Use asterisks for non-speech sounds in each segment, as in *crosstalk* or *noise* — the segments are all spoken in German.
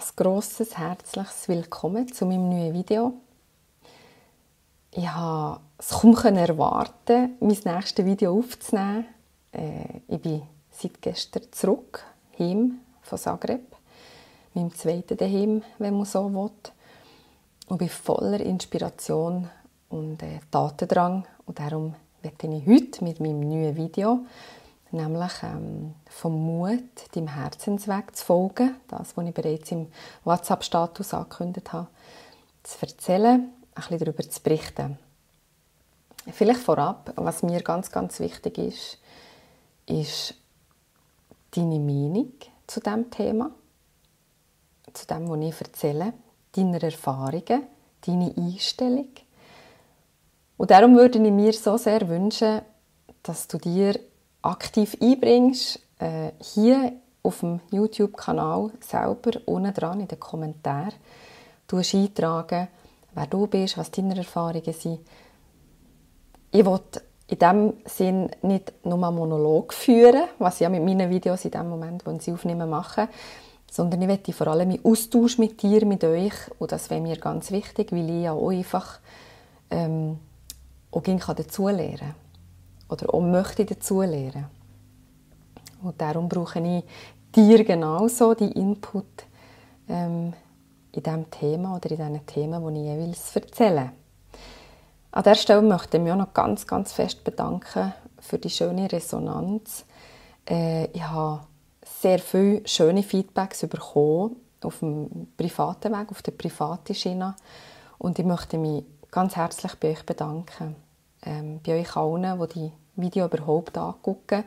ein grosses, herzliches Willkommen zu meinem neuen Video. Ich konnte es kaum erwarten, mein nächstes Video aufzunehmen. Äh, ich bin seit gestern zurück, heim von Zagreb, meinem zweiten daheim, wenn man so will. Und bin voller Inspiration und äh, Tatendrang. Und darum werde ich heute mit meinem neuen Video nämlich ähm, vom Mut, dem Herzensweg zu folgen, das, was ich bereits im WhatsApp-Status angekündigt habe, zu erzählen, ein bisschen darüber zu berichten. Vielleicht vorab, was mir ganz, ganz wichtig ist, ist deine Meinung zu diesem Thema, zu dem, was ich erzähle, deine Erfahrungen, deine Einstellung. Und darum würde ich mir so sehr wünschen, dass du dir aktiv einbringst, äh, hier auf dem YouTube-Kanal selber unten dran in den Kommentaren du eintragen, wer du bist, was deine Erfahrungen sind. Ich will in diesem Sinn nicht nur einen Monolog führen, was ich ja mit meinen Videos in dem Moment, wo ich sie aufnehme, mache, sondern ich möchte vor allem einen Austausch mit dir, mit euch und das wäre mir ganz wichtig, weil ich ja auch einfach ähm, auch dazulernen kann oder auch möchte dazulernen. Und darum brauche ich dir genauso die Input ähm, in diesem Thema oder in diesen Themen, die ich jeweils erzähle. An dieser Stelle möchte ich mich auch noch ganz, ganz fest bedanken für die schöne Resonanz. Äh, ich habe sehr viele schöne Feedbacks bekommen auf dem privaten Weg, auf der privaten Schiene. Und ich möchte mich ganz herzlich bei euch bedanken. Ähm, bei euch allen, die die Video überhaupt angucken.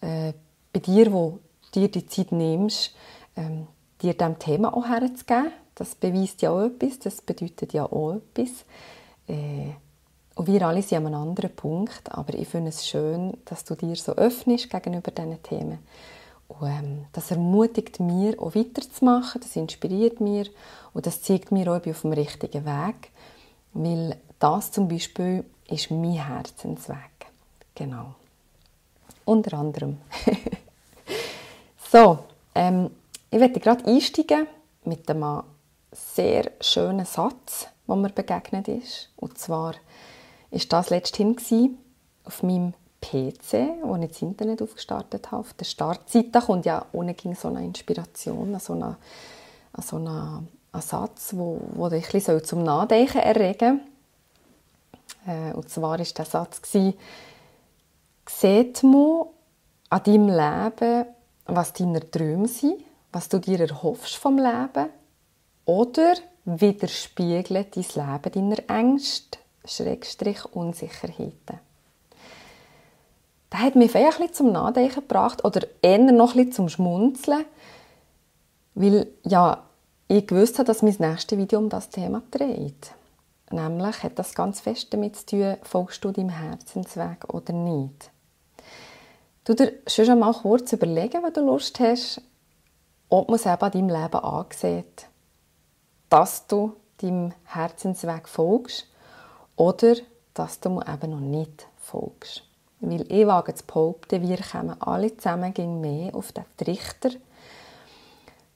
Äh, bei dir, wo dir die Zeit nimmst, ähm, dir diesem Thema auch herzugeben. Das beweist ja auch etwas, das bedeutet ja auch etwas. Äh, und wir alle sind an einem anderen Punkt, aber ich finde es schön, dass du dir so öffnest gegenüber diesen Themen. Und, ähm, das ermutigt mir, auch weiterzumachen, das inspiriert mir und das zeigt mir auch, ich bin auf dem richtigen Weg, weil das zum Beispiel ist mein Herzensweg. Genau. Unter anderem. *laughs* so, ähm, ich werde gerade einsteigen mit einem sehr schönen Satz, der mir begegnet ist. Und zwar ist das letzthin auf meinem PC, wo ich das Internet aufgestartet habe. Auf der Startseite kommt ja ohne so eine Inspiration, so eine, so eine, ein Satz, wo dich ein bisschen zum Nachdenken erregen soll. Äh, und zwar war der Satz, Sieht man an deinem Leben, was deine Träume sind, was du dir erhoffst vom Leben? Oder widerspiegelt dein Leben deiner Ängste, Schrägstrich Unsicherheiten? Das hat mich ein bisschen zum Nachdenken gebracht oder eher noch ein zum Schmunzeln, weil ja, ich gewusst habe, dass mein nächstes Video um das Thema dreht. Nämlich hat das ganz fest damit zu tun, folgst du deinem Herzensweg oder nicht. Du dir schon mal kurz überlegen, wenn du Lust hast, ob man es eben an deinem Leben ansieht, dass du deinem Herzensweg folgst oder dass du eben noch nicht folgst. Weil ich wage zu behaupten, wir kommen alle zusammen gegen mehr auf den Trichter,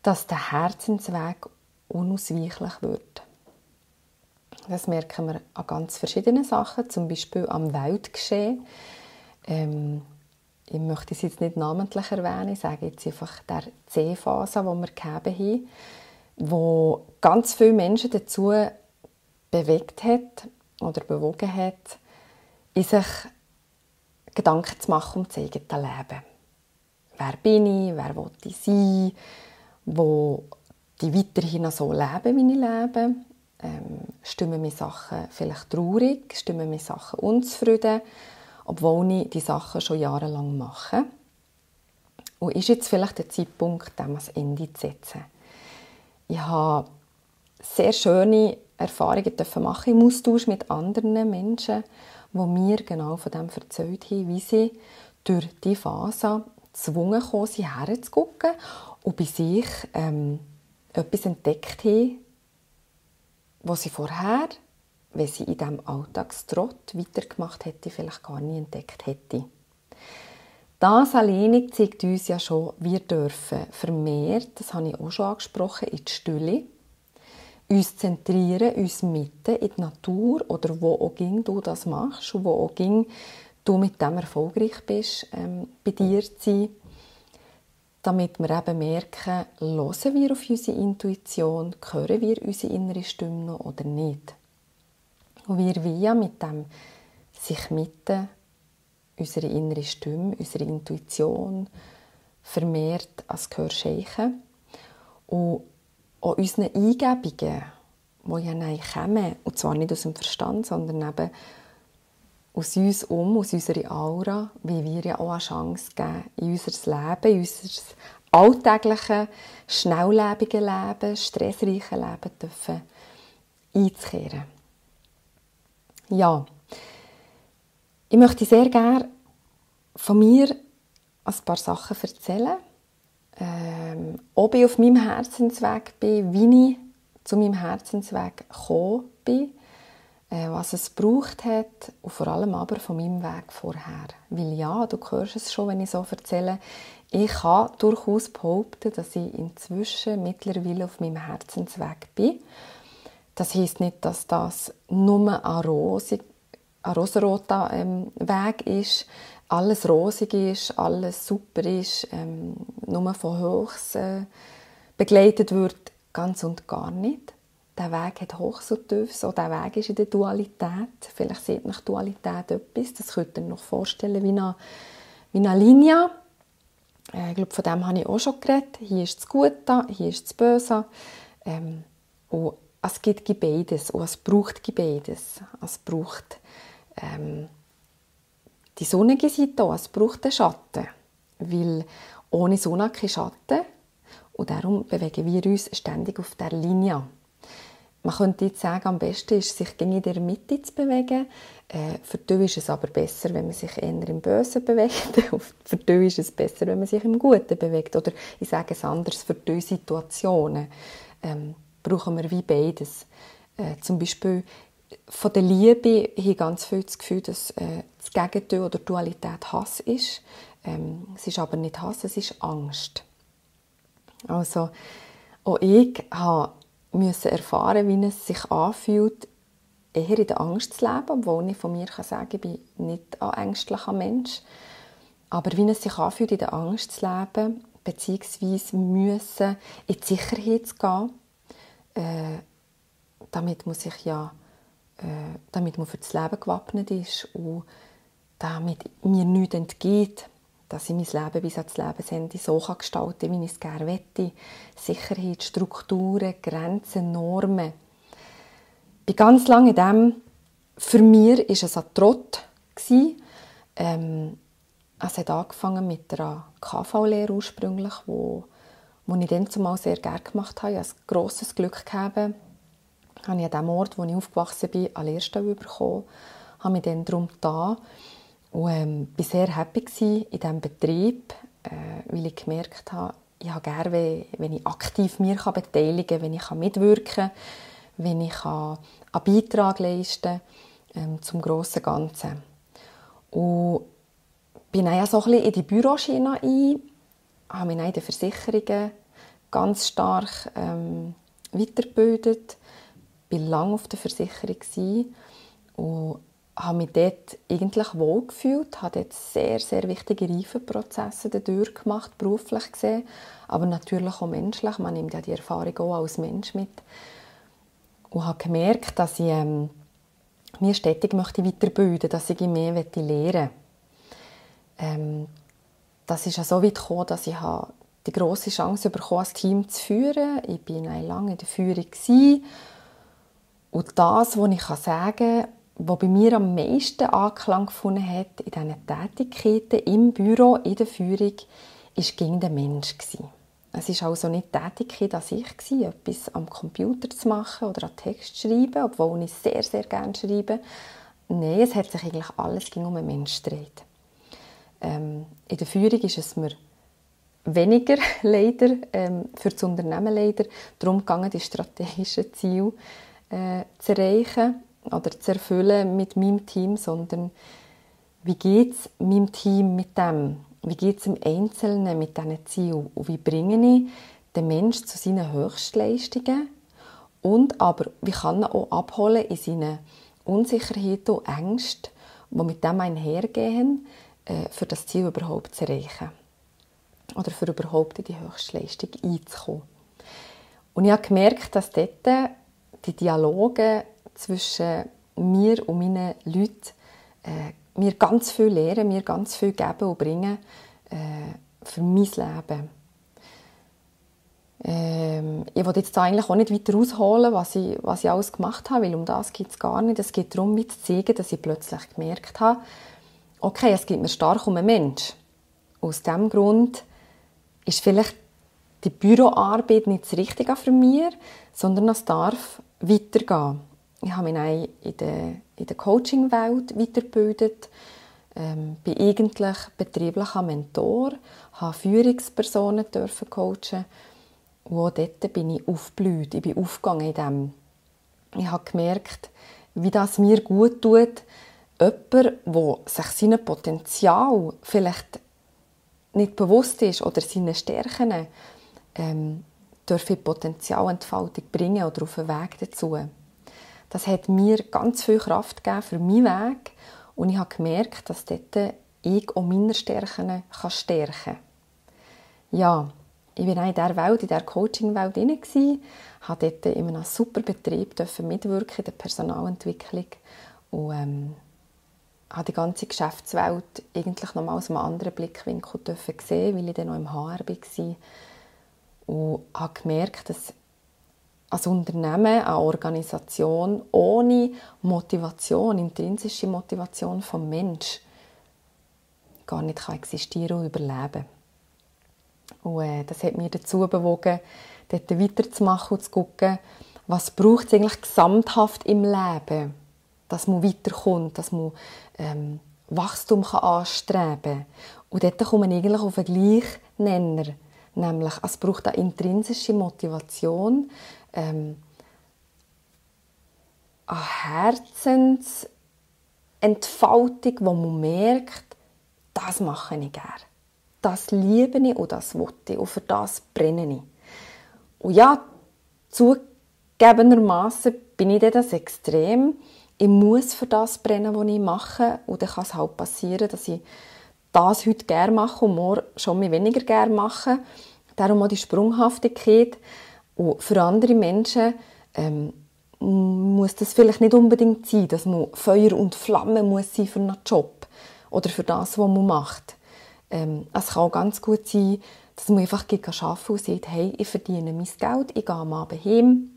dass der Herzensweg unausweichlich wird. Das merken wir an ganz verschiedenen Sachen, zum Beispiel am Weltgeschehen. Ähm, ich möchte es jetzt nicht namentlich erwähnen, ich sage jetzt einfach der C-Phase, die wir gegeben haben, wo ganz viele Menschen dazu bewegt hat oder bewogen hat, in sich Gedanken zu machen um das eigene Leben. Wer bin ich? Wer will ich sein? Wo die weiterhin so leben, wie ich lebe? Ähm, stimmen mir Sachen vielleicht traurig? Stimmen mir Sachen unzufrieden? obwohl ich die Sachen schon jahrelang mache. Und ist jetzt vielleicht der Zeitpunkt, dem ein Ende zu setzen. Ich habe sehr schöne Erfahrungen machen im Austausch mit anderen Menschen, die mir genau von dem erzählt haben, wie sie durch diese Phase gezwungen waren, sie herzugucken und bei sich ähm, etwas entdeckt haben, was sie vorher wenn sie in diesem Alltagstrott weitergemacht hätte, vielleicht gar nie entdeckt hätte. das alleine zeigt uns ja schon, wir dürfen vermehrt, das habe ich auch schon angesprochen, in die Stille, uns zentrieren, uns mitten in die Natur oder wo auch ging du das machst und wo auch ging du mit dem erfolgreich bist, ähm, bei dir zu sein, damit wir eben merken, hören wir auf unsere Intuition, hören wir unsere innere Stimme noch oder nicht. Und wir wie mit dem sich mitten unsere innere Stimme, unsere Intuition vermehrt als Gehör schenken und auch unseren Eingebungen, die ja nein kommen, und zwar nicht aus dem Verstand, sondern eben aus uns um, aus unserer Aura, wie wir ja auch eine Chance geben, in unser Leben, in unser alltägliche, schnelllebige Leben, stressreiche Leben dürfen einzukehren. Ja, ich möchte sehr gerne von mir ein paar Sachen erzählen. Ähm, ob ich auf meinem Herzensweg bin, wie ich zu meinem Herzensweg gekommen bin, was es gebraucht hat und vor allem aber von meinem Weg vorher. Weil ja, du hörst es schon, wenn ich so erzähle, ich kann durchaus behaupten, dass ich inzwischen mittlerweile auf meinem Herzensweg bin. Das heißt nicht, dass das nur ein rosig ein rosaroter ähm, Weg ist, alles rosig ist, alles super ist, ähm, nur von Hochs äh, begleitet wird, ganz und gar nicht. Der Weg hat Hochs und Tiefs, auch der Weg ist in der Dualität. Vielleicht sieht nach Dualität etwas, das könnt ihr noch vorstellen wie eine, wie eine Linie. Äh, ich glaube, von dem habe ich auch schon geredet. Hier ist das Gute, hier ist das Böse. Ähm, und es gibt beides und es braucht beides. Es braucht ähm, die sonnige Seite auch, es braucht den Schatten, weil ohne Sonne kein Schatten und darum bewegen wir uns ständig auf der Linie. Man könnte jetzt sagen, am besten ist sich in der Mitte zu bewegen. Äh, für die ist es aber besser, wenn man sich eher im Bösen bewegt. *laughs* für die ist es besser, wenn man sich im Guten bewegt. Oder ich sage es anders, für die Situationen ähm, brauchen wir wie beides. Äh, zum Beispiel von der Liebe habe ich ganz viel das Gefühl, dass äh, das Gegenteil oder Dualität Hass ist. Ähm, es ist aber nicht Hass, es ist Angst. Also auch ich musste erfahren, wie es sich anfühlt, eher in der Angst zu leben, obwohl ich von mir kann sagen ich bin nicht ein ängstlicher Mensch. Aber wie es sich anfühlt, in der Angst zu leben, beziehungsweise müssen in die Sicherheit zu gehen, äh, damit muss ich ja äh, damit man für das Leben gewappnet ist und damit mir nichts entgeht, dass ich mein Leben bis ans Lebensende so gestalten kann, wie ich es gerne möchte. Sicherheit, Strukturen, Grenzen, Normen. Ich bin ganz lange in dem, für mich war es ein Trott. Ähm, es hat angefangen mit einer KV-Lehre ursprünglich, wo, wo ich dann zumal sehr gerne gemacht habe. Ich hatte ein grosses Glück gehabt, habe ich an dem Ort, wo ich aufgewachsen bin, eine Lehrstelle bekommen, habe mich dann darum getan und ähm, war sehr happy in diesem Betrieb, äh, weil ich gemerkt habe, ich habe gerne, wenn ich aktiv mich beteiligen kann, wenn ich mitwirken kann, wenn ich einen Beitrag leisten kann ähm, zum grossen Ganzen. Und bin dann so ein in die Büroschiene ein, habe mich in den Versicherungen ganz stark ähm, weitergebildet, war lange auf der Versicherung und habe mich dort eigentlich wohlgefühlt, habe dort sehr, sehr wichtige Reifenprozesse durchgemacht, beruflich gesehen, aber natürlich auch menschlich. Man nimmt ja die Erfahrung auch als Mensch mit. Und habe gemerkt, dass ich ähm, mir stetig möchte weiterbilden dass ich mehr möchte. Ähm, das ist ja so weit gekommen, dass ich die grosse Chance bekommen, ein Team zu führen. Ich war lange in der Führung. Und das, was ich sagen kann, was bei mir am meisten Anklang gefunden hat in diesen Tätigkeiten im Büro, in der Führung, war gegen den Mensch. Es war also nicht die Tätigkeit an sich, etwas am Computer zu machen oder einen Text zu schreiben, obwohl ich sehr, sehr gerne schreibe. Nein, es hat sich eigentlich alles um den Menschen gedreht. Ähm, in der Führung ist es mir weniger *laughs* leider, ähm, für das Unternehmen leider, darum gegangen, die strategischen Ziele äh, zu erreichen oder zu erfüllen mit meinem Team, sondern wie geht es meinem Team mit dem? wie geht es im Einzelnen mit diesen Zielen und wie bringe ich den Menschen zu seinen Höchstleistungen und aber wie kann er auch abholen in seinen Unsicherheiten und Ängsten, die mit dem einhergehen, äh, für das Ziel überhaupt zu erreichen oder für überhaupt in die Höchstleistung einzukommen. Und ich habe gemerkt, dass dort die Dialoge zwischen mir und meinen Leuten äh, mir ganz viel lehren, mir ganz viel geben und bringen äh, für mein Leben. Ähm, ich will jetzt eigentlich auch nicht weiter ausholen, was ich, was ich alles gemacht habe, weil um das geht es gar nicht. Es geht darum, mir zu zeigen, dass ich plötzlich gemerkt habe, okay, es geht mir stark um einen Mensch. Aus diesem Grund ist vielleicht die Büroarbeit nicht das Richtige für mich, sondern es darf weitergehen. Ich habe mich in der, der Coaching-Welt weitergebildet, ähm, bin eigentlich betrieblicher Mentor, habe Führungspersonen dürfen coachen auch dort bin ich aufgeblüht, ich bin aufgegangen in dem. Ich habe gemerkt, wie das mir gut tut, jemand, der sich seinem Potenzial vielleicht nicht bewusst ist oder seine Stärken, ähm, dürfen Potenzialentfaltung bringen oder auf einen Weg dazu. Das hat mir ganz viel Kraft gegeben für meinen Weg. Und ich habe gemerkt, dass dort ich auch meine Stärken stärken kann. Ja, ich war in dieser Welt, in dieser Coaching-Welt drin, habe dort in einem super Betrieb mitwirken in der Personalentwicklung. Und ähm, habe die ganze Geschäftswelt eigentlich nochmal aus einem anderen Blickwinkel sehen weil ich dann noch im HR war. Und habe gemerkt, dass als Unternehmen, eine Organisation ohne Motivation, intrinsische Motivation vom Mensch gar nicht kann existieren und überleben. Und äh, das hat mich dazu bewogen, dort weiterzumachen und zu schauen, was braucht es eigentlich gesamthaft im Leben, dass man weiterkommt, dass man ähm, Wachstum kann anstreben kann. Und dort kommt man eigentlich auf einen Gleichnenner Nämlich, es braucht eine intrinsische Motivation, ähm, eine Herzensentfaltung, wo man merkt, das mache ich gerne. Das liebe ich und das will ich und für das brenne ich. Und ja, zugegebenermaßen bin ich das extrem. Ich muss für das brennen, was ich mache. Und dann kann es halt passieren, dass ich das heute gerne mache und morgen schon weniger gerne mache. Darum auch die Sprunghaftigkeit. Und für andere Menschen ähm, muss das vielleicht nicht unbedingt sein, dass man Feuer und Flamme muss sein für einen Job oder für das, was man macht. Ähm, es kann auch ganz gut sein, dass man einfach arbeiten und sagt, hey, ich verdiene mein Geld, ich gehe am Abend heim,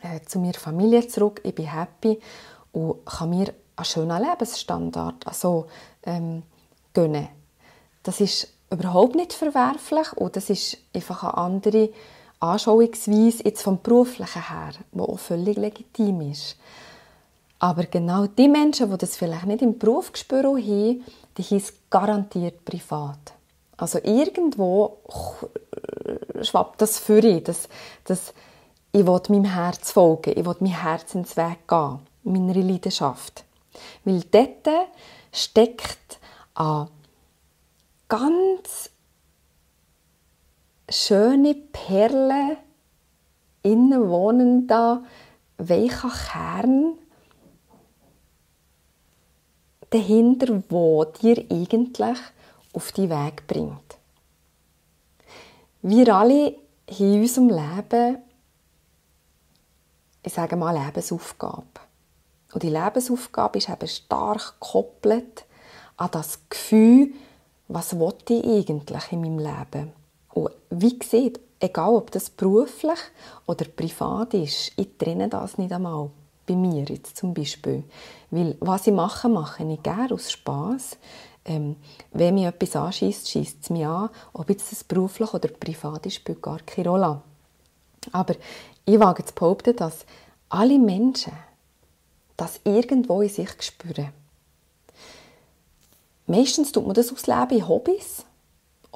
äh, zu meiner Familie zurück, ich bin happy und kann mir einen schönen Lebensstandard also, ähm, gönnen. Das ist überhaupt nicht verwerflich und das ist einfach eine andere Anschauungsweise jetzt vom Beruflichen her, die auch völlig legitim ist. Aber genau die Menschen, die das vielleicht nicht im Beruf haben, die haben garantiert privat. Also irgendwo schwappt das für ihn, dass, dass ich will meinem Herz folgen, ich will meinem Herzensweg gehen, meiner Leidenschaft. Weil dort steckt eine ganz schöne Perle innen wohnender, weicher Kern dahinter, wo dir eigentlich auf die Weg bringt. Wir alle haben in unserem Leben, ich sage mal, Lebensaufgabe. Und die Lebensaufgabe ist eben stark gekoppelt an das Gefühl, was ich eigentlich in meinem Leben? Und wie gesagt, egal ob das beruflich oder privat ist, ich trenne das nicht einmal. Bei mir jetzt zum Beispiel. Weil was ich mache, mache ich gerne aus Spass. Ähm, wenn mich etwas anschießt, schießt es mich an. Ob jetzt das beruflich oder privat ist, spielt gar keine Rolle. Aber ich wage zu behaupten, dass alle Menschen das irgendwo in sich spüren. Meistens tut man das ausleben in Hobbys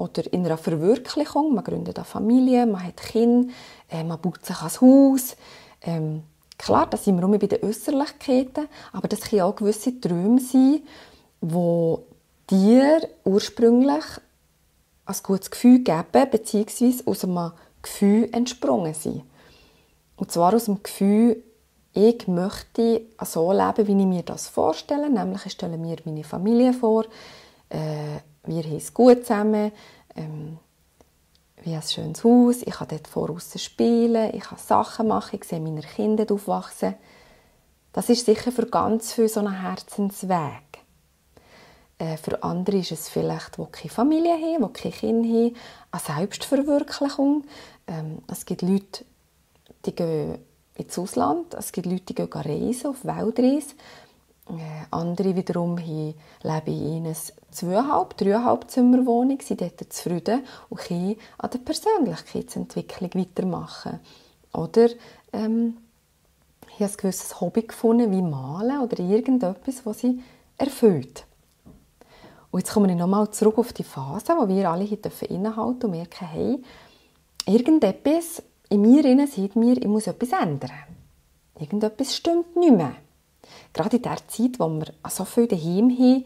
oder in einer Verwirklichung. Man gründet eine Familie, man hat Kinder, äh, man baut sich ein Haus. Ähm, klar, das sind wir immer bei den Äußerlichkeiten, aber das können auch gewisse Träume sein, wo dir ursprünglich ein gutes Gefühl geben, beziehungsweise aus einem Gefühl entsprungen sind. Und zwar aus dem Gefühl, ich möchte so leben, wie ich mir das vorstelle. Nämlich, ich stelle mir meine Familie vor, äh, wir haben es gut zusammen, ähm, wie ein schönes Haus, ich kann dort voraus spielen, ich kann Sachen machen, ich sehe meine Kinder aufwachsen. Das ist sicher für ganz viele so ein Herzensweg. Äh, für andere ist es vielleicht, die keine Familie haben, die keine Kinder haben, eine Selbstverwirklichung. Ähm, es gibt Leute, die gehen ins Ausland, es gibt Leute, die gehen reisen, auf Weltreise. Äh, andere wiederum haben, leben in einer zweieinhalb, dreieinhalb Zimmerwohnung, sind dort zufrieden und können an der Persönlichkeitsentwicklung weitermachen. Oder ähm, haben ein gewisses Hobby gefunden, wie Malen oder irgendetwas, was sie erfüllt. Und jetzt komme ich nochmal zurück auf die Phase, wo wir alle hier innehalten und merken, hey, irgendetwas in mir innen sieht mir, ich muss etwas ändern. Irgendetwas stimmt nicht mehr. Gerade in der Zeit, wo wir so viel daheim haben,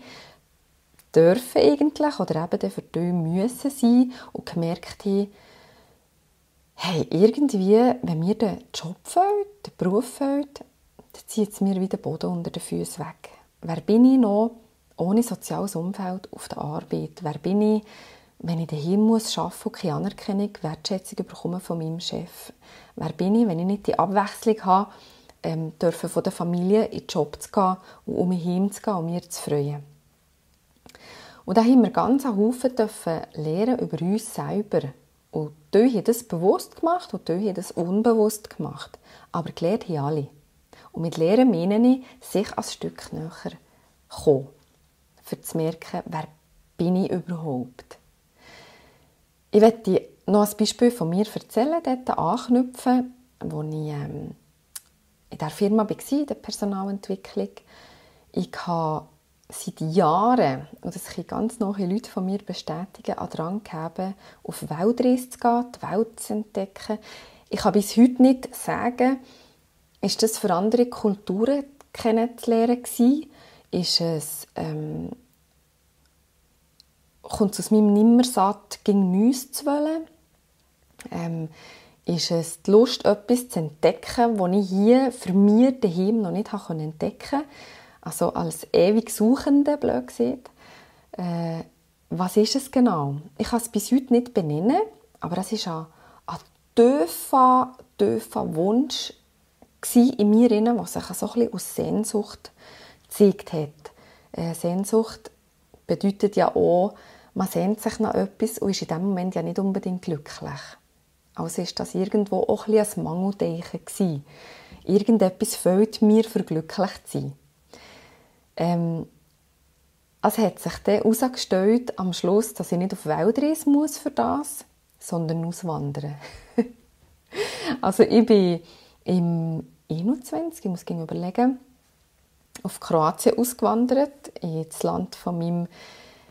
dürfen eigentlich oder eben für die müssen sein und gemerkt haben, hey, irgendwie, wenn mir der Job fehlt, der Beruf fehlt, dann zieht es mir wieder den Boden unter den Füßen weg. Wer bin ich noch ohne soziales Umfeld auf der Arbeit? Wer bin ich, wenn ich daheim muss arbeiten und keine Anerkennung, Wertschätzung bekomme von meinem Chef? Wer bin ich, wenn ich nicht die Abwechslung habe, ähm, dürfen von der Familie in den Job zu gehen und um mich heim zu gehen und mir zu freuen? Und da haben wir ganz einen Haufen dürfen lernen über uns selber. Und die haben das bewusst gemacht und die haben das unbewusst gemacht. Aber gelernt haben alle. Und mit Lehren meine ich, sich ein Stück näher kommen. Für zu merken, wer bin ich überhaupt. Ich werde noch ein Beispiel von mir erzählen, dort anknüpfen, wo ich ähm, in der Firma war, in der Personalentwicklung. Ich habe seit Jahren, und das können ganz neue Leute von mir bestätigen, an dran gegeben, auf Weltreise zu gehen, die Welt zu entdecken. Ich kann bis heute nicht sagen, ist das für andere Kulturen kennenzulernen gewesen? Ist es, ähm, kommt es aus meinem Nimmersatt gegen Müsse zu wollen? Ähm, ist es die Lust, etwas zu entdecken, das ich hier für mich daheim noch nicht entdecken konnte? Also als ewig Suchende, blöd gesagt. Äh, was ist es genau? Ich kann es bis heute nicht benennen, aber es war ein, tiefer, tiefer Wunsch in mir, der sich so ein aus Sehnsucht gezeigt hat. Äh, Sehnsucht bedeutet ja auch, man sehnt sich nach etwas und ist in dem Moment ja nicht unbedingt glücklich. Also ist das irgendwo auch ein, ein Irgendetwas fehlt mir, für glücklich zu sein. Ähm, es hat sich dann herausgestellt am Schluss, dass ich nicht auf Weltreise muss für das, sondern auswandern. *laughs* also ich bin im 21, ich muss überlegen, auf Kroatien ausgewandert, ins Land von meinem,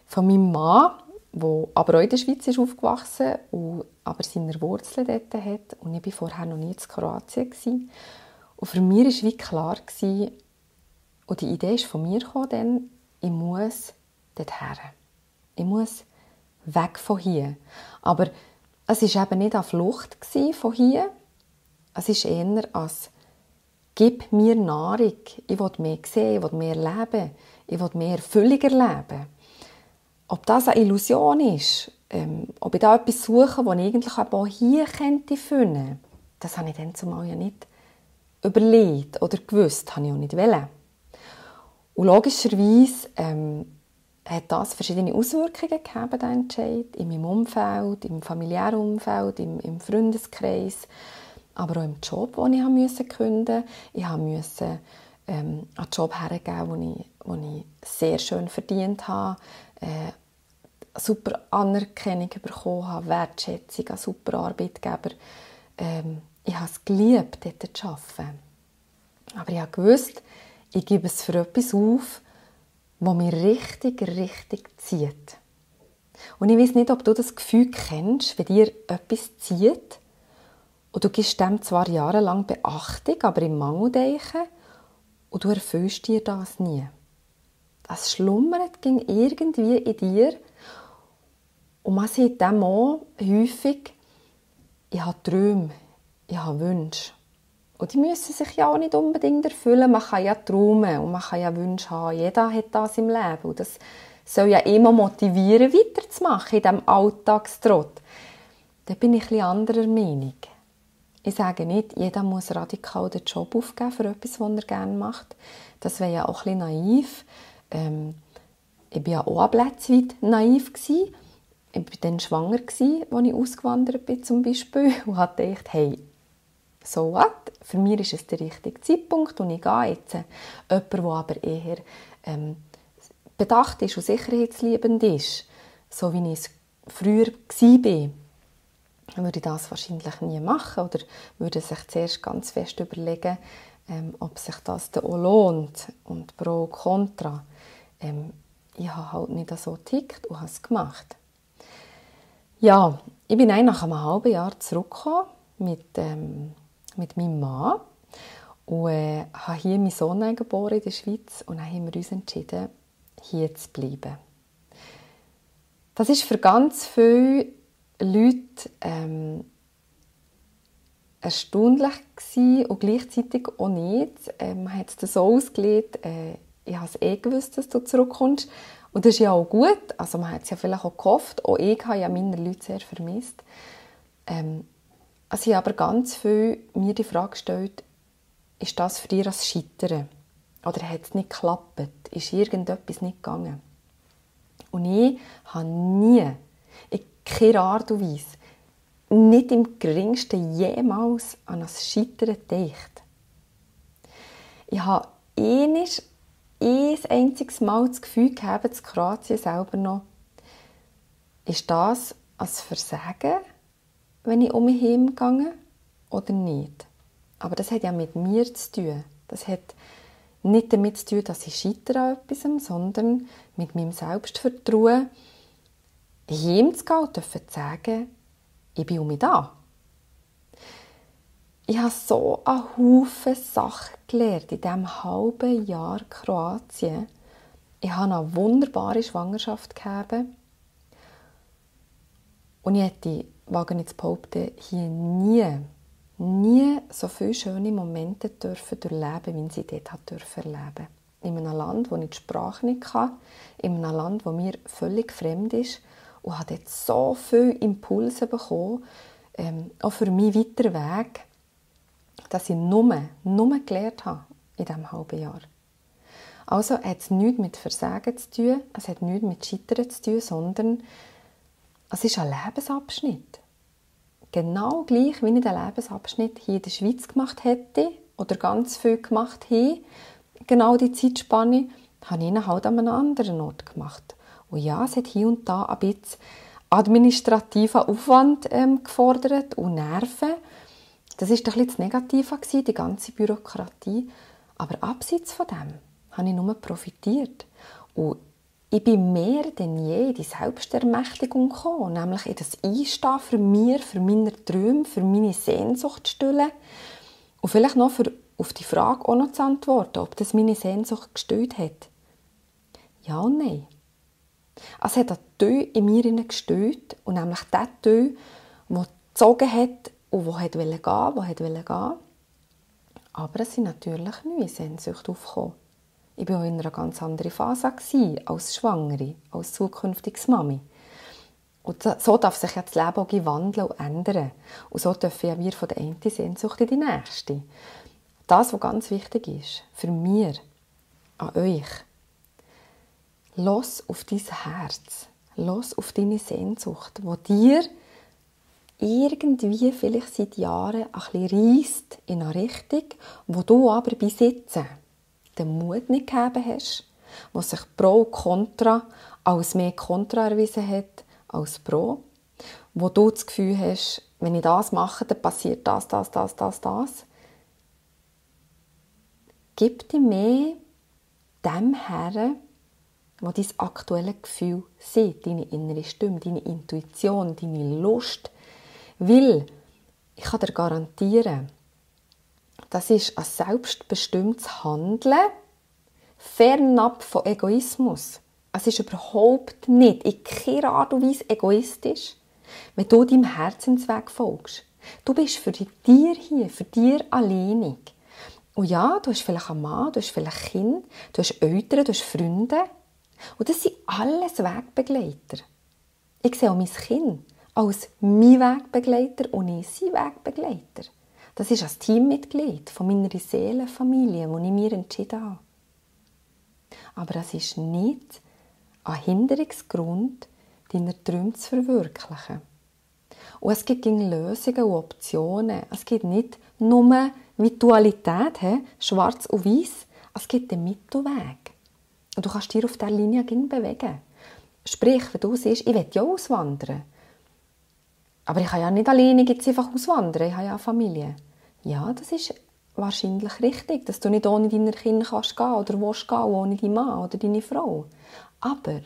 von meinem Mann, der aber auch in der Schweiz ist aufgewachsen und aber seine Wurzeln dort hat. Und ich war vorher noch nie in Kroatien. Gewesen. Und für mich war wie klar, gewesen, und die Idee ist von mir gekommen, ich muss dorthin. Ich muss weg von hier. Aber es war eben nicht eine Flucht von hier. Es ist eher als «Gib mir Nahrung, ich will mehr sehen, ich will mehr leben, ich will mehr Erfüllung erleben». Ob das eine Illusion ist, ähm, ob ich da etwas suche, das ich eigentlich auch hier könnte finden, das habe ich dann zumal ja nicht überlegt oder gewusst, habe ich auch nicht wollen. Und logischerweise ähm, hat das verschiedene Auswirkungen gegeben, der Entscheid, in meinem Umfeld, im familiären Umfeld, im, im Freundeskreis, aber auch im Job, den ich musste kündigen Ich musste ähm, einen Job hergeben, den ich, den ich sehr schön verdient habe, äh, super Anerkennung bekommen habe, Wertschätzung, einen super Arbeitgeber. Ähm, ich habe es geliebt, dort zu arbeiten. Aber ich gewusst, ich gebe es für etwas auf, was mich richtig, richtig zieht. Und ich weiß nicht, ob du das Gefühl kennst, wenn dir etwas zieht und du gibst dem zwar jahrelang Beachtung, aber im Mangeldeichen und du erfüllst dir das nie. das schlummert ging irgendwie in dir. Und man sieht dem auch häufig, ich habe Träume, ich habe Wünsche. Und die müssen sich ja auch nicht unbedingt erfüllen. Man kann ja träumen und man kann ja Wünsche haben. Jeder hat das im Leben. Und das soll ja immer motivieren, weiterzumachen in diesem Alltagstrott. Da bin ich ein anderer Meinung. Ich sage nicht, jeder muss radikal den Job aufgeben für etwas, was er gerne macht. Das wäre ja auch ein bisschen naiv. Ähm, ich war ja auch weit naiv. Gewesen. Ich war dann schwanger, als ich ausgewandert bin zum Beispiel *laughs* und hatte gedacht, hey, so what? Für mich ist es der richtige Zeitpunkt und ich gehe jetzt. Jemand, der aber eher ähm, bedacht ist und sicherheitsliebend ist, so wie ich es früher war, würde ich das wahrscheinlich nie machen oder würde sich zuerst ganz fest überlegen, ähm, ob sich das dann auch lohnt und pro contra. Ähm, ich habe halt nicht so tickt und habe es gemacht. Ja, ich bin nach einem halben Jahr zurückgekommen mit, ähm, mit meinem Mann und äh, habe hier meinen Sohn geboren in der Schweiz und dann haben wir uns entschieden, hier zu bleiben. Das ist für ganz viele Leute ähm, erstaunlich gewesen und gleichzeitig auch nicht. Ähm, man hat es so ausgelegt, äh, ich habe es eh gewusst, dass du zurückkommst. Und das ist ja auch gut. Also man hat es ja vielleicht auch gehofft. Auch ich habe ja meine Leute sehr vermisst. Ähm, also ich habe aber ganz viel mir die Frage gestellt, ist das für dich als Scheitern? Oder hat es nicht geklappt? Ist irgendetwas nicht gegangen? Und ich habe nie keine Art und Weise, nicht im geringsten jemals an ein Scheitern gedacht. Ich habe einiges, ein einziges Mal das Gefühl gehabt, dass Kroatien selber noch, ist das als Versagen, wenn ich um mich gegangen oder nicht? Aber das hat ja mit mir zu tun. Das hat nicht damit zu tun, dass ich scheitere an etwas, sondern mit meinem Selbstvertrauen, ihm zu gehen und zu sagen, ich bin um mich da. Ich habe so einen Haufen Sachen gelernt in diesem halben Jahr Kroatien. Ich habe eine wunderbare Schwangerschaft gehabt. Und ich hätte, wage ich zu behaupten, hier nie, nie so viele schöne Momente dürfen durchleben, wie ich sie dort dürfen erleben In einem Land, wo ich die Sprache nicht kann, in einem Land, wo mir völlig fremd ist und habe dort so viele Impulse bekommen, ähm, auch für meinen weiteren Weg, dass ich nur, nur gelernt habe in diesem halben Jahr. Also hat es nichts mit Versagen zu tun, es hat nichts mit Scheitern zu tun, sondern es ist ein Lebensabschnitt. Genau gleich, wie ich den Lebensabschnitt hier in der Schweiz gemacht hätte oder ganz viel gemacht habe, genau die Zeitspanne, habe ich ihn halt an einem anderen Ort gemacht. Und ja, es hat hier und da ein bisschen administrativen Aufwand ähm, gefordert und Nerven. Das war ein bisschen gewesen, die ganze Bürokratie. Aber abseits von dem habe ich nur profitiert. Und ich bin mehr denn je in die Selbstermächtigung gekommen, nämlich in das Einstehen für mir, für meine Träume, für meine Sehnsucht zu stillen. Und vielleicht noch für, auf die Frage auch noch zu antworten, ob das meine Sehnsucht gestillt hat. Ja und nein. Es hat ein Tö in mir gestört und nämlich der Tö, der gezogen hat und der wollte gehen, der wollte gehen. Aber es sind natürlich neue Sehnsüchte aufgekommen. Ich war auch in einer ganz anderen Phase als Schwangere, als zukünftiges Mami. Und so darf sich ja das Leben auch wandeln und ändern. Und so dürfen ja wir von der einen Sehnsucht in die nächste. Das, was ganz wichtig ist, für mich, an euch, Los auf dein Herz. Los auf deine Sehnsucht, wo dir irgendwie vielleicht seit Jahren ein bisschen reisst in eine Richtung, wo du aber bis jetzt den Mut nicht gegeben hast, wo sich Pro und Contra als mehr Contra erwiesen hat als Pro, wo du das Gefühl hast, wenn ich das mache, dann passiert das, das, das, das, das. Gib dir mehr dem Herren, wo dein aktuelle Gefühl sieht, deine innere Stimme, deine Intuition, deine Lust. Weil, ich kann dir garantieren, das ist ein selbstbestimmtes Handeln fernab von Egoismus. Es ist überhaupt nicht in keiner Art und Weise egoistisch, wenn du deinem Herzensweg folgst. Du bist für dir hier, für dir alleinig. Und ja, du hast vielleicht einen Mann, du hast vielleicht Kind, du hast Eltern, du hast Freunde. Und das sind alles Wegbegleiter. Ich sehe auch mein Kind als mein Wegbegleiter und ich sein Wegbegleiter. Das ist ein Teammitglied von meiner Seelenfamilie, die ich mir entschieden habe. Aber es ist nicht ein Hinderungsgrund, deine Träume zu verwirklichen. Und es gibt Lösungen und Optionen. Es gibt nicht nur Vitualität, schwarz und weiß. Es gibt den Mittelweg. Und du kannst dich auf dieser Linie bewegen. Sprich, wenn du siehst, ich will ja auswandern. Aber ich kann ja nicht alleine jetzt einfach auswandern. Ich habe ja eine Familie. Ja, das ist wahrscheinlich richtig, dass du nicht ohne deine Kinder kannst gehen oder willst gehen, ohne deinen Mann oder deine Frau. Aber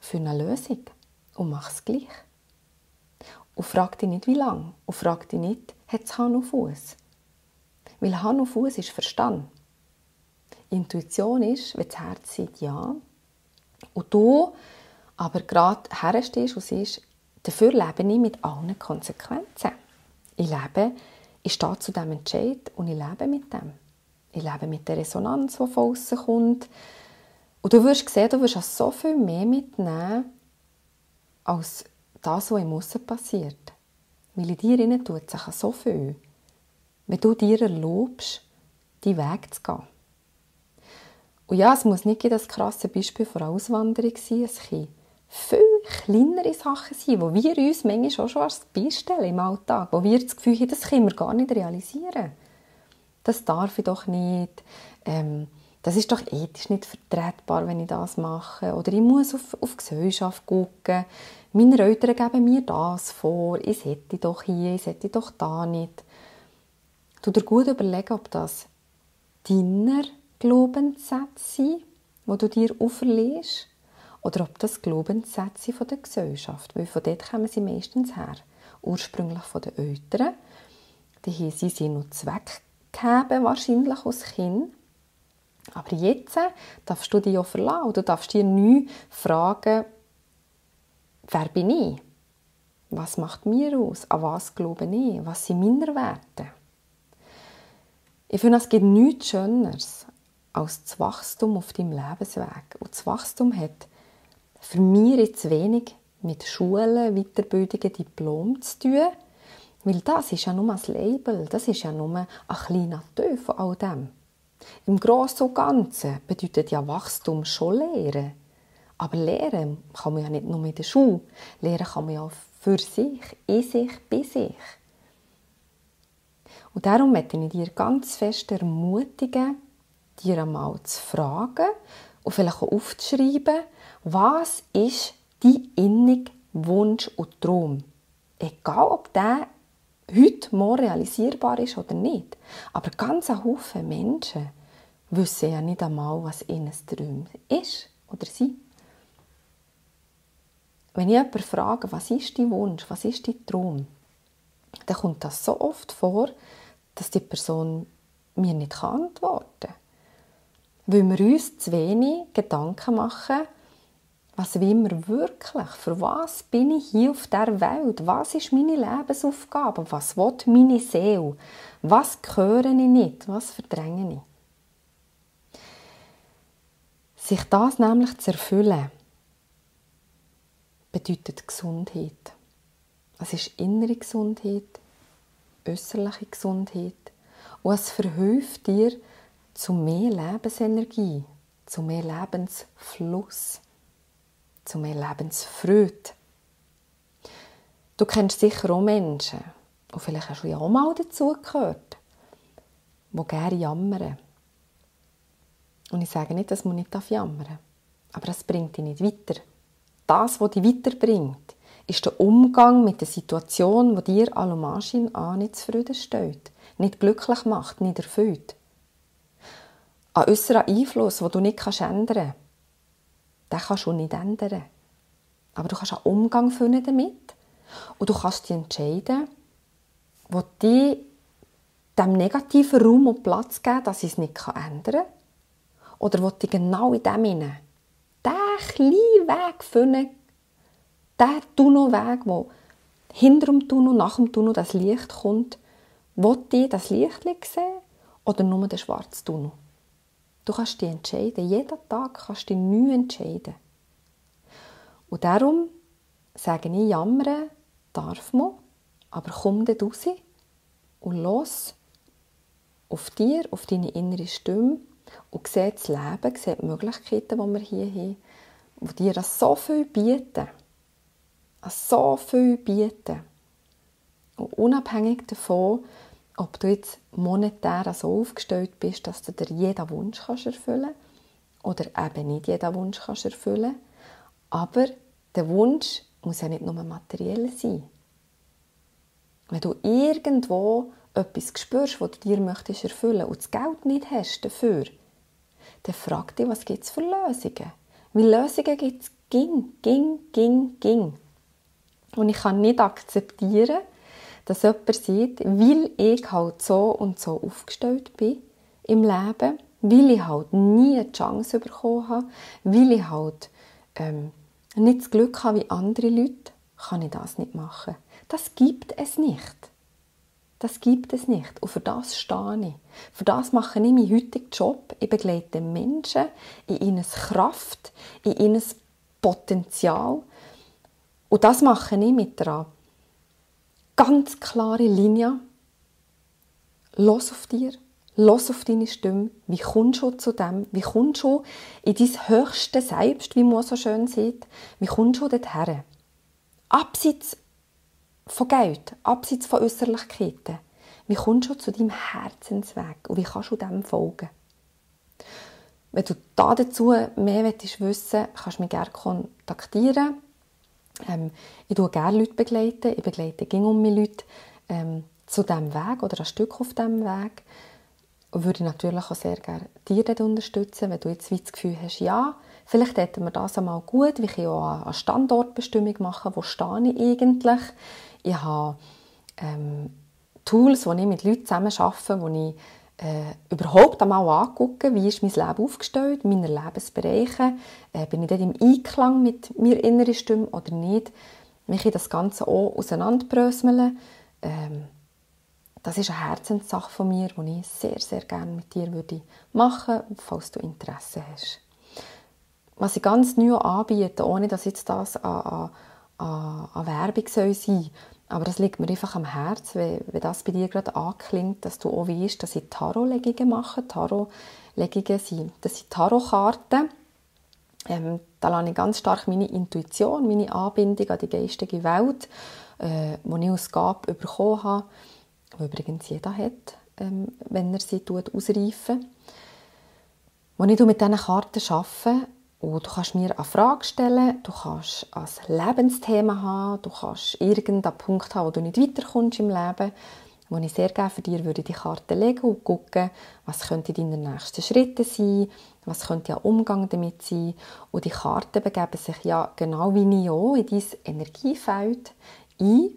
für eine Lösung und mach es gleich. Und frag dich nicht, wie lange. Und frag dich nicht, hat es Hand und Fuß? Weil Hand und Fuß ist Verstand. Intuition ist, wenn das Herz sagt Ja. Und du aber gerade herstehst und siehst, dafür lebe ich mit allen Konsequenzen. Ich lebe, ich stehe zu diesem Entscheid und ich lebe mit dem. Ich lebe mit der Resonanz, die von außen kommt. Und du wirst sehen, du wirst so viel mehr mitnehmen, als das, was im Aussen passiert. Weil in dir innen tut sich so viel, wenn du dir erlaubst, deinen Weg zu gehen. Und ja, es muss nicht das krasse Beispiel von Auswanderung sein. Es können viel kleinere Sachen sein, wo wir uns manchmal auch schon als beistellen im Alltag, wo wir das Gefühl haben, das können wir gar nicht realisieren. Das darf ich doch nicht. Ähm, das ist doch ethisch nicht vertretbar, wenn ich das mache. Oder ich muss auf, auf Gesellschaft gucken. Meine Eltern geben mir das vor. Ich sollte doch hier, ich sollte doch da nicht. Du dir gut überlegen, ob das deiner Glaubenssätze sind, die du dir auferlegst, oder ob das Glaubenssätze von der Gesellschaft, weil von dort kommen sie meistens her. Ursprünglich von den Eltern. Die haben sie sind noch zweckgegeben, wahrscheinlich als Kind. Aber jetzt darfst du dich ja verlassen. Du darfst dir neu fragen, wer bin ich? Was macht mir aus? An was glaube ich? Was sind meine Werte? Ich finde, es gibt nichts Schöneres als das Wachstum auf deinem Lebensweg. Und das Wachstum hat für mich jetzt wenig mit Schulen, Weiterbildungen, Diplom zu tun, weil das ist ja nur ein Label, das ist ja nur ein kleiner Teil von all dem. Im Großen und Ganzen bedeutet ja Wachstum schon Lehren. Aber Lehren kann man ja nicht nur in der Schule. Lehren kann man ja für sich, in sich, bei sich. Und darum möchte ich dir ganz fest ermutigen, dir einmal zu fragen und vielleicht auch aufzuschreiben, was ist dein innig Wunsch und Traum? Egal, ob der heute morgen realisierbar ist oder nicht. Aber ganz ein Haufen Menschen wissen ja nicht einmal, was ihnen Traum ist oder sie. Wenn ich jemanden frage, was ist dein Wunsch, was ist dein Traum, dann kommt das so oft vor, dass die Person mir nicht antworten kann. Weil wir uns zu wenig Gedanken machen, was will wir wirklich? Für was bin ich hier auf der Welt? Was ist meine Lebensaufgabe? Was will meine Seele? Was höre ich nicht? Was verdränge ich? Sich das nämlich zu erfüllen, bedeutet Gesundheit. Es ist innere Gesundheit, äußerliche Gesundheit und es verhilft dir zu mehr Lebensenergie, zu mehr Lebensfluss zu mehr Lebensfreude. Du kennst sicher auch Menschen, und vielleicht hast du ja auch mal dazu gehört, die gerne jammern. Und ich sage nicht, dass man nicht jammern darf, aber das bringt dich nicht weiter. Das, was dich weiterbringt, ist der Umgang mit der Situation, die dir Alumaschin an nicht zufriedenstellt, nicht glücklich macht, nicht erfüllt. Ein äußerer Einfluss, den du nicht ändern kannst, den kannst du nicht ändern. Aber du kannst einen Umgang finden damit und du kannst dich entscheiden, wo die dem negativen Raum und Platz geben, dass ich es nicht ändern kann. Oder will ich genau in dem hinein? Der kleine Weg finden, der Tunnelweg, wo hinter dem Tunnel, nach dem Tunnel das Licht kommt, will ich das Licht sehen oder nur den schwarzen Tunnel? Du kannst dich entscheiden. Jeden Tag kannst du dich neu entscheiden. Und darum sage ich, jammern darf man, aber komm dann raus und los auf dir, auf deine innere Stimme und sieh das Leben, sieh die Möglichkeiten, die wir hier haben, die dir das so viel bieten. So viel bieten. Und unabhängig davon, ob du jetzt monetär so aufgestellt bist, dass du dir jeden Wunsch kannst erfüllen oder eben nicht jeden Wunsch kannst erfüllen aber der Wunsch muss ja nicht nur materiell sein. Wenn du irgendwo etwas spürst, was du dir möchtest erfüllen und das Geld nicht hast dafür, dann frag dich, was gibt es für Lösungen? Weil Lösungen gibt es ging, ging, ging, ging. Und ich kann nicht akzeptieren, dass jemand sieht, weil ich halt so und so aufgestellt bin im Leben, weil ich halt nie eine Chance bekommen habe, weil ich halt ähm, nicht das Glück habe wie andere Leute, kann ich das nicht machen. Das gibt es nicht. Das gibt es nicht. Und für das stehe ich. Für das mache ich meinen heutigen Job. Ich begleite Menschen in ihrer Kraft, in ihrer Potenzial. Und das mache ich mit einer ganz klare Linie. Los auf dir, los auf deine Stimme. Wie kommst du zu dem? Wie kommst du in dein höchste Selbst, wie man so schön sieht? Wie kommst du dorthin? Abseits von Geld, abseits von Äußerlichkeiten. Wie kommst du zu deinem Herzensweg und wie kannst du dem folgen? Wenn du da dazu mehr wissen willst, kannst du mich gerne kontaktieren. Ähm, ich begleite gerne Leute. Begleiten. Ich begleite ging um mich Leute ähm, zu diesem Weg oder ein Stück auf diesem Weg. Und würde natürlich auch sehr gerne dir unterstützen, wenn du jetzt das Gefühl hast, ja, vielleicht hätten wir das einmal gut, wir können auch eine Standortbestimmung machen, wo stehe ich eigentlich. Ich habe ähm, Tools, wo ich mit Leuten zusammen arbeite, wo ich äh, überhaupt einmal angucken, wie ist mein Leben aufgestellt, meine Lebensbereiche, äh, bin ich dort im Einklang mit mir inneren Stimme oder nicht, mich in das Ganze auch auseinanderbröseln. Ähm, das ist eine Herzenssache von mir, die ich sehr, sehr gerne mit dir würde machen würde, falls du Interesse hast. Was ich ganz neu anbiete, ohne dass jetzt das an, an, an Werbung sein soll, aber das liegt mir einfach am Herzen, wenn, wenn das bei dir gerade anklingt, dass du auch weißt, dass ich Tarotlegungen mache. Tarotlegungen sind, das sind Tarotkarten. Ähm, da lasse ich ganz stark meine Intuition, meine Anbindung an die geistige Welt, äh, die ich aus Gabe bekommen habe, die übrigens jeder hat, ähm, wenn er sie ausreifen Als ich mit diesen Karten arbeite, und du kannst mir eine Frage stellen, du kannst ein Lebensthema haben, du kannst irgendeinen Punkt haben, wo du nicht weiterkommst im Leben, wo ich sehr gerne für dich würde die Karte legen und gucken, was könnte deine nächsten Schritte sein, was könnte ein Umgang damit sein. Und die Karten begeben sich ja genau wie ich auch in dein Energiefeld ein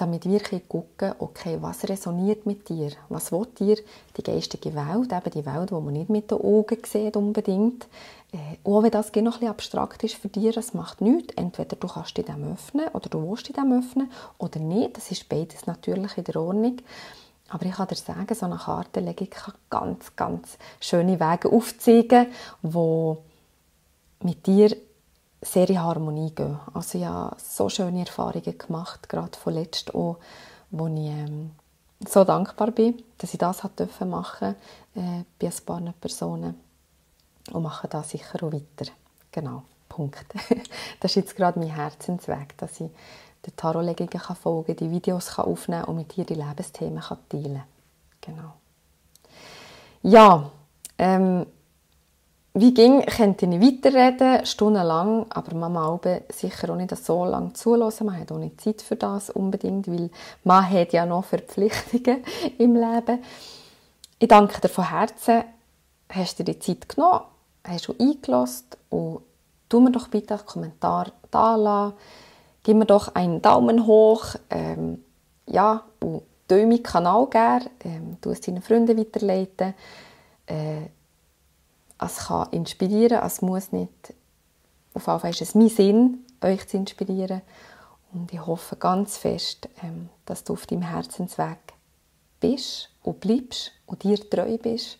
damit wir gucken okay, was resoniert mit dir? Was will dir die geistige Welt, eben die Welt, die man nicht mit den Augen sieht unbedingt. Äh, auch wenn das noch ein abstrakt ist für dich, das macht nichts. Entweder du kannst dich dem öffnen oder du willst dich dem öffnen oder nicht. Das ist beides natürlich in der Ordnung. Aber ich kann dir sagen, so eine Kartenlegung kann ganz, ganz schöne Wege aufzeigen, die mit dir sehr in Harmonie gehen. Also ich habe so schöne Erfahrungen gemacht, gerade von letztem auch, wo ich ähm, so dankbar bin, dass ich das machen durfte äh, bei ein paar Personen und mache das sicher auch weiter. Genau, Punkt. *laughs* das ist jetzt gerade mein Herzensweg, dass ich den Tarotlegungen folgen kann, die Videos kann aufnehmen und mit dir die Lebensthemen kann teilen. Genau. Ja, ähm, wie ging, könnte ich weiterreden, stundenlang, aber man muss sicher auch nicht so lange zulassen. Man hat auch nicht Zeit für das unbedingt, weil man hat ja noch Verpflichtungen *laughs* im Leben. Ich danke dir von Herzen, hast du dir die Zeit genommen, hast du eingelassen und tu mir doch bitte einen Kommentar da lassen. Gib mir doch einen Daumen hoch, ähm, ja, und meinen Kanal gerne, ähm, du es deinen Freunden weiterleiten. Äh, es kann inspirieren, es muss nicht, auf jeden Fall ist es mein Sinn, euch zu inspirieren und ich hoffe ganz fest, ähm, dass du auf deinem Herzensweg bist und bleibst und dir treu bist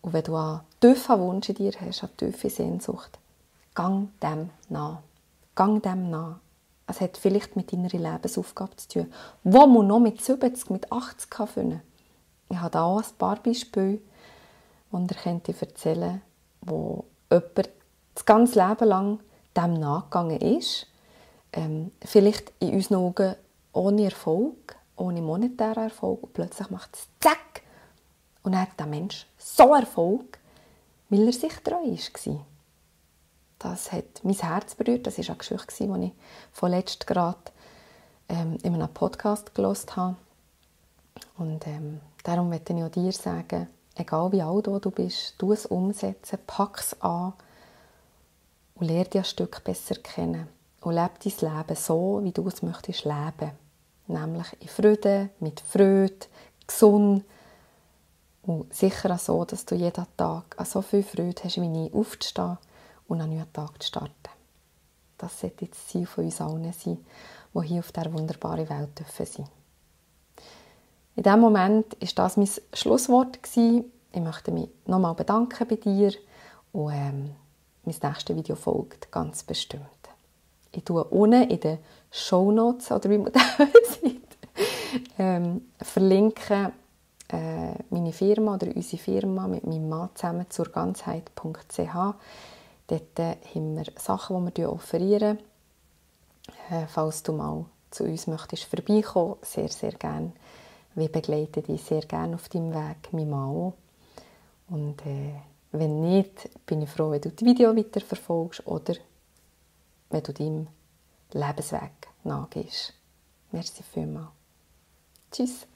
und wenn du einen tiefen Wunsch in dir hast, eine tiefe Sehnsucht, gang dem nach. Gang dem nach. Es hat vielleicht mit deiner Lebensaufgabe zu tun, wo man noch mit 70, mit 80 kann finden. Ich habe da auch ein paar Beispiele, die ich könnte erzählen wo jemand das ganze Leben lang dem nachgegangen ist. Ähm, vielleicht in unseren Augen ohne Erfolg, ohne monetären Erfolg. Und plötzlich macht es zack. Und hat der Mensch so Erfolg, weil er sich treu war. Das hat mein Herz berührt. Das war eine Geschichte, die ich vorletzt gerade ähm, in einem Podcast gelesen habe. Und ähm, darum möchte ich auch dir sagen, egal wie alt du bist, du es umsetzen, pack es an und lerne dich ein Stück besser kennen. Und lebe dein Leben so, wie du es möchtest leben. Nämlich in Freude, mit Freude, gesund und sicher auch so, dass du jeden Tag so viel Freude hast, wie ich aufzustehen und einen neuen Tag zu starten. Das sollte das Ziel von uns allen sein, die hier auf dieser wunderbaren Welt sein dürfen. In diesem Moment war das mein Schlusswort. Ich möchte mich nochmal bedanken bei dir und ähm, mein nächstes Video folgt ganz bestimmt. Ich tue unten in den Show Notes oder wie man *laughs* das ähm, verlinke äh, meine Firma oder unsere Firma mit meinem Mann zusammen zur Ganzheit.ch. Dort äh, haben wir Sachen, die wir offerieren. Äh, falls du mal zu uns möchtest vorbeikommen, sehr, sehr gerne wir begleiten dich sehr gerne auf deinem Weg, mein Mann Und äh, wenn nicht, bin ich froh, wenn du das Video weiterverfolgst oder wenn du deinem Lebensweg nachgehst. Merci vielmals. Tschüss.